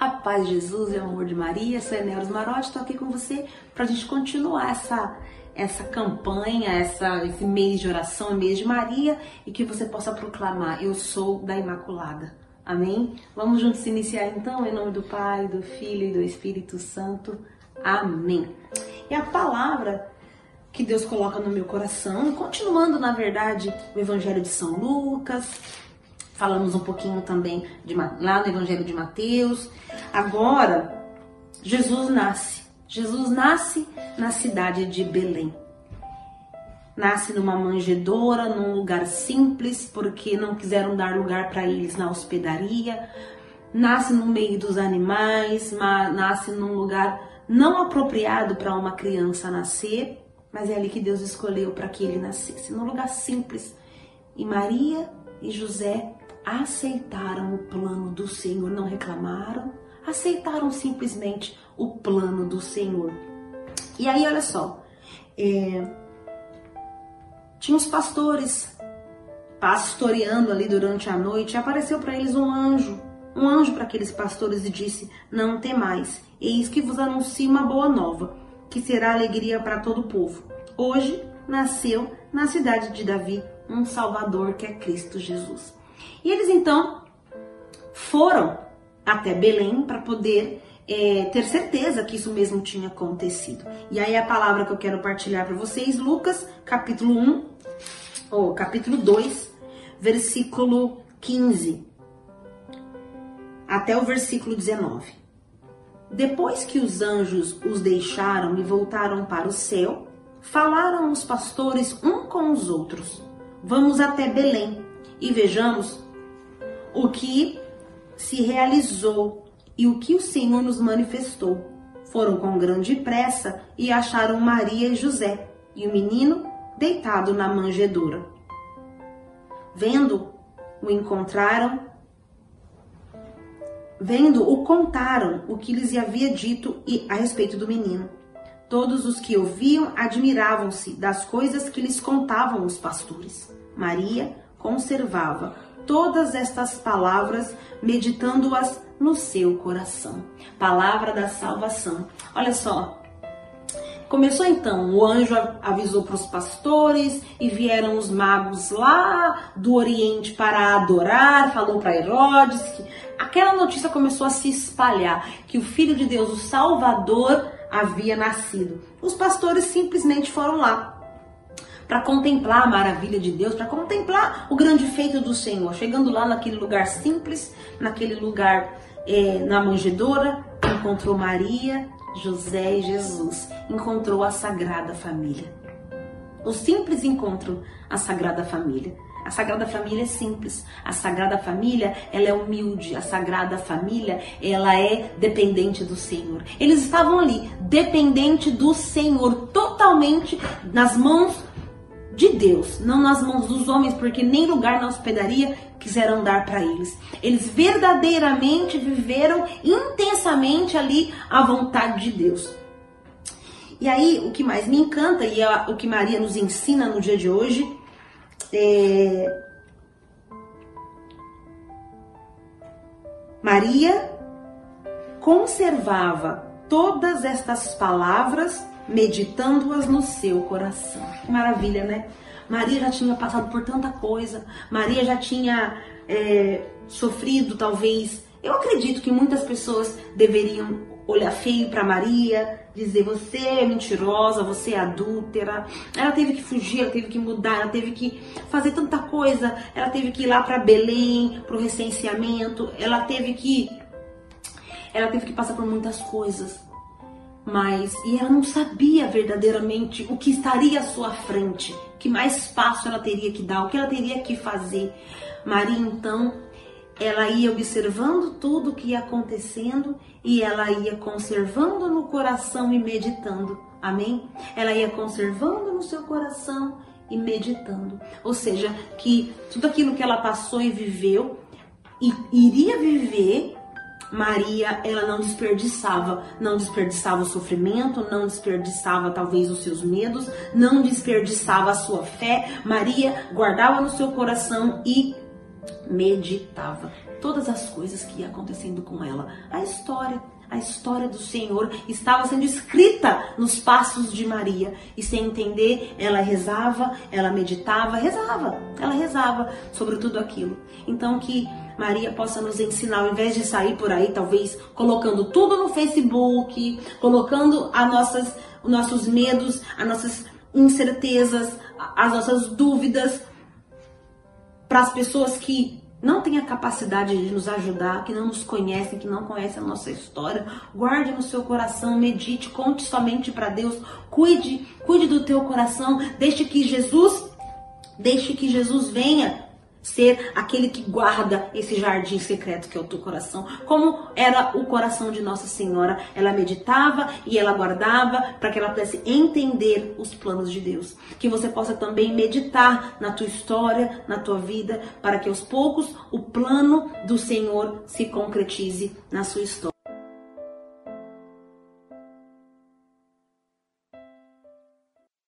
A paz de Jesus e o amor de Maria, sou Enéus Marotti, estou aqui com você para a gente continuar essa, essa campanha, essa, esse mês de oração, mês de Maria, e que você possa proclamar: Eu sou da Imaculada. Amém? Vamos juntos iniciar então, em nome do Pai, do Filho e do Espírito Santo. Amém. E a palavra que Deus coloca no meu coração, continuando na verdade o Evangelho de São Lucas, falamos um pouquinho também de, lá no Evangelho de Mateus. Agora, Jesus nasce. Jesus nasce na cidade de Belém. Nasce numa manjedoura, num lugar simples, porque não quiseram dar lugar para eles na hospedaria. Nasce no meio dos animais, nasce num lugar não apropriado para uma criança nascer, mas é ali que Deus escolheu para que ele nascesse, num lugar simples. E Maria e José aceitaram o plano do Senhor, não reclamaram, aceitaram simplesmente o plano do Senhor. E aí, olha só, é, tinha os pastores pastoreando ali durante a noite, e apareceu para eles um anjo, um anjo para aqueles pastores e disse: Não temais, eis que vos anuncio uma boa nova, que será alegria para todo o povo. Hoje nasceu na cidade de Davi um Salvador que é Cristo Jesus. E eles então foram até Belém para poder é, ter certeza que isso mesmo tinha acontecido. E aí a palavra que eu quero partilhar para vocês, Lucas, capítulo 1, ou capítulo 2, versículo 15, até o versículo 19. Depois que os anjos os deixaram e voltaram para o céu, falaram os pastores um com os outros: Vamos até Belém e vejamos o que se realizou e o que o Senhor nos manifestou. Foram com grande pressa e acharam Maria e José e o menino deitado na manjedoura. Vendo, o encontraram, vendo, o contaram o que lhes havia dito a respeito do menino. Todos os que ouviam admiravam-se das coisas que lhes contavam os pastores. Maria conservava todas estas palavras, meditando-as no seu coração. Palavra da salvação. Olha só. Começou então, o anjo avisou para os pastores e vieram os magos lá do Oriente para adorar, falou para Herodes que aquela notícia começou a se espalhar que o filho de Deus, o Salvador, havia nascido. Os pastores simplesmente foram lá para contemplar a maravilha de Deus, para contemplar o grande feito do Senhor. Chegando lá naquele lugar simples, naquele lugar é, na manjedoura, encontrou Maria, José e Jesus. Encontrou a Sagrada Família. O simples encontro a Sagrada Família. A Sagrada Família é simples. A Sagrada Família, ela é humilde. A Sagrada Família, ela é dependente do Senhor. Eles estavam ali, dependente do Senhor, totalmente nas mãos de Deus, não nas mãos dos homens, porque nem lugar na hospedaria quiseram dar para eles. Eles verdadeiramente viveram intensamente ali a vontade de Deus. E aí, o que mais me encanta, e é o que Maria nos ensina no dia de hoje, é... Maria conservava todas estas palavras meditando-as no seu coração. Que maravilha, né? Maria já tinha passado por tanta coisa, Maria já tinha é, sofrido, talvez. Eu acredito que muitas pessoas deveriam olhar feio para Maria, dizer você é mentirosa, você é adúltera. Ela teve que fugir, ela teve que mudar, ela teve que fazer tanta coisa. Ela teve que ir lá para Belém, para o recenseamento. Ela teve que ela teve que passar por muitas coisas e ela não sabia verdadeiramente o que estaria à sua frente, que mais passo ela teria que dar, o que ela teria que fazer. Maria então, ela ia observando tudo o que ia acontecendo e ela ia conservando no coração e meditando. Amém? Ela ia conservando no seu coração e meditando. Ou seja, que tudo aquilo que ela passou e viveu iria viver Maria, ela não desperdiçava, não desperdiçava o sofrimento, não desperdiçava talvez os seus medos, não desperdiçava a sua fé. Maria guardava no seu coração e meditava todas as coisas que ia acontecendo com ela, a história, a história do Senhor estava sendo escrita nos passos de Maria. E sem entender, ela rezava, ela meditava, rezava, ela rezava sobre tudo aquilo. Então que Maria possa nos ensinar, ao invés de sair por aí, talvez colocando tudo no Facebook, colocando as nossas, os nossos medos, as nossas incertezas, as nossas dúvidas para as pessoas que não têm a capacidade de nos ajudar, que não nos conhecem, que não conhecem a nossa história. Guarde no seu coração, medite, conte somente para Deus, cuide, cuide do teu coração, deixe que Jesus, deixe que Jesus venha ser aquele que guarda esse jardim secreto que é o teu coração, como era o coração de Nossa Senhora. Ela meditava e ela guardava para que ela pudesse entender os planos de Deus. Que você possa também meditar na tua história, na tua vida, para que aos poucos o plano do Senhor se concretize na sua história.